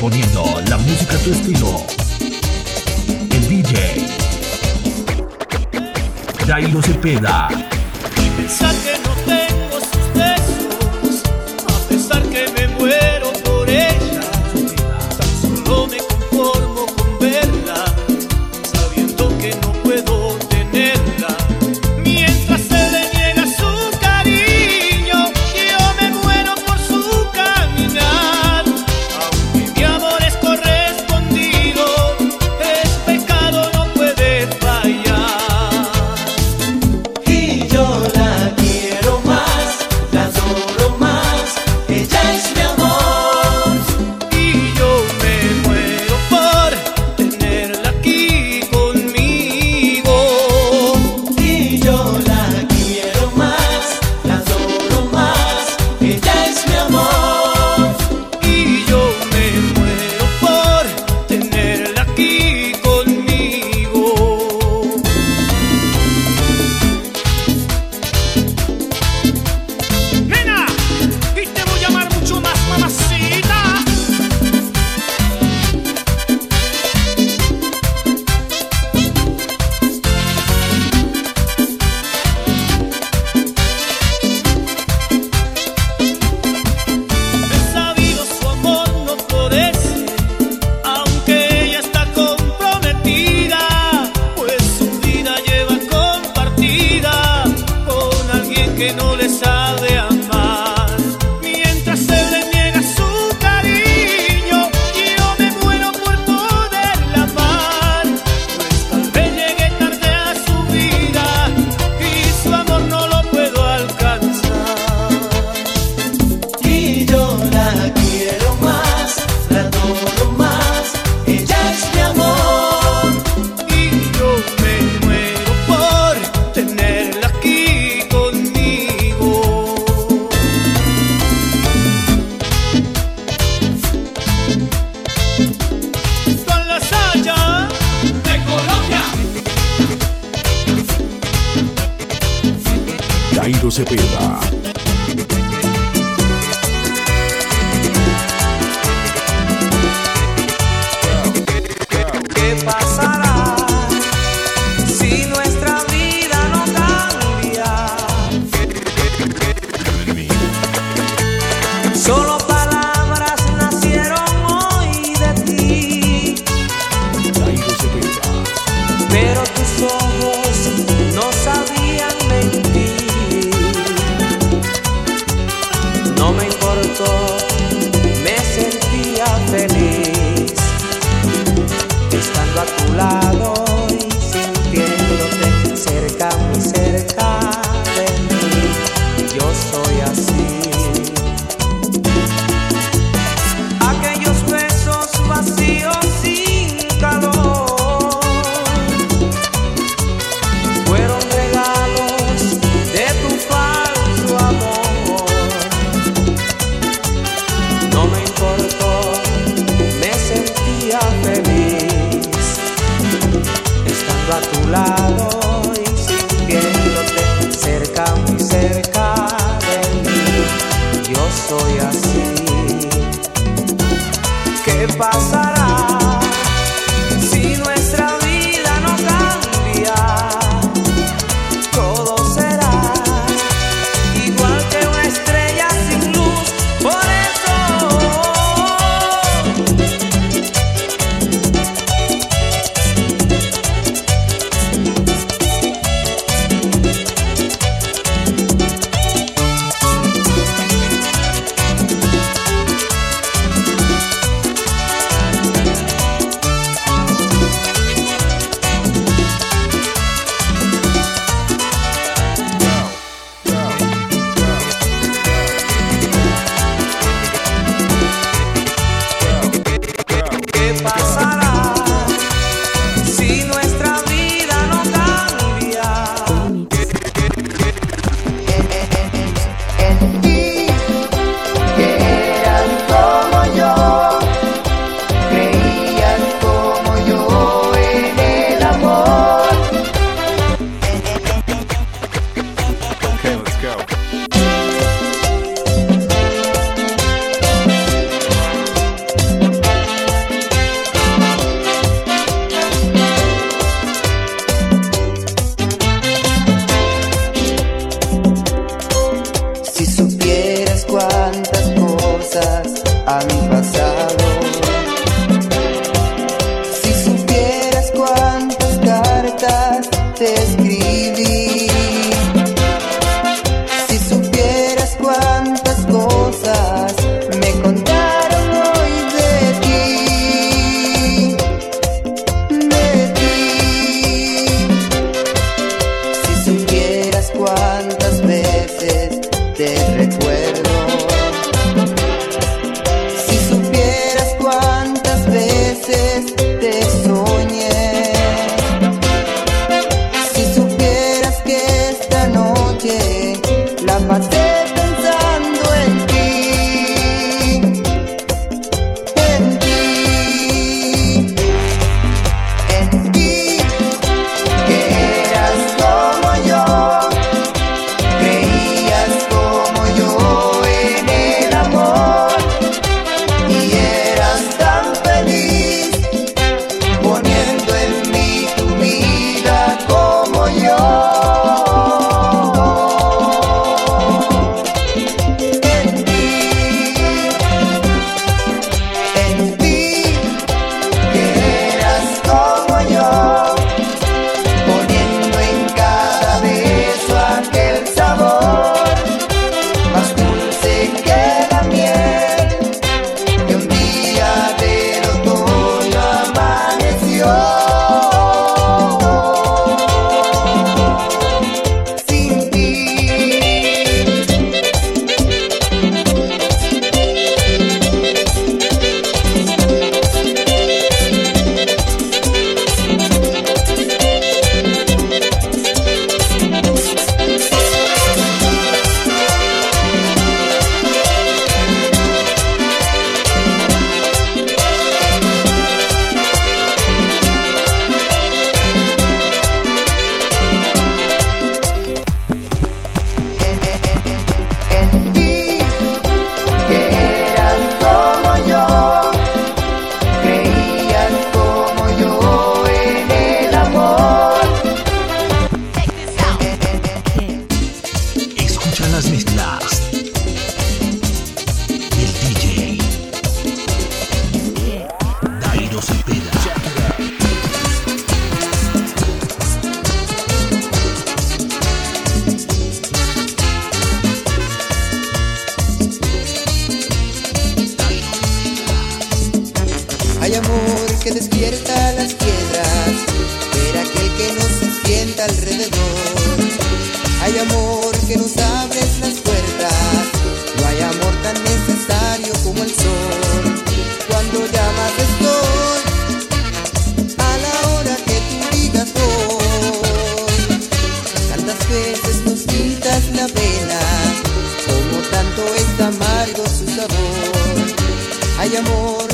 poniendo la música a tu estilo. El DJ Dairo Cepeda. Y pensar que no tengo sus besos, a pesar que me muero por él. Jairo Cepeda. love. Si supieras cuántas cosas a mi pasado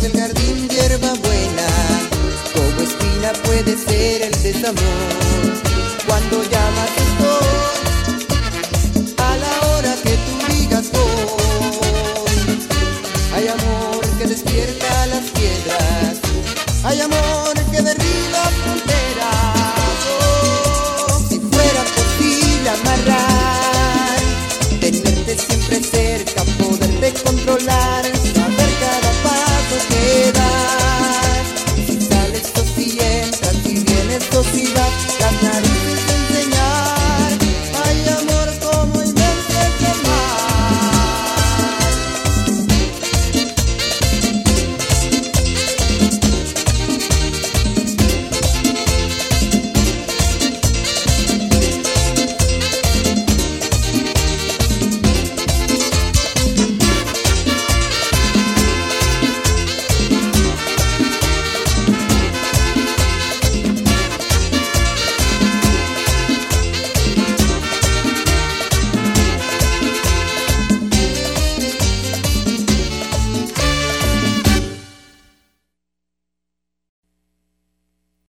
amor del jardín hierba buena, como espina puede ser el desamor. Cuando llamas estoy, a la hora que tú digas voy. Hay amor que despierta las piedras, hay amor que derriba.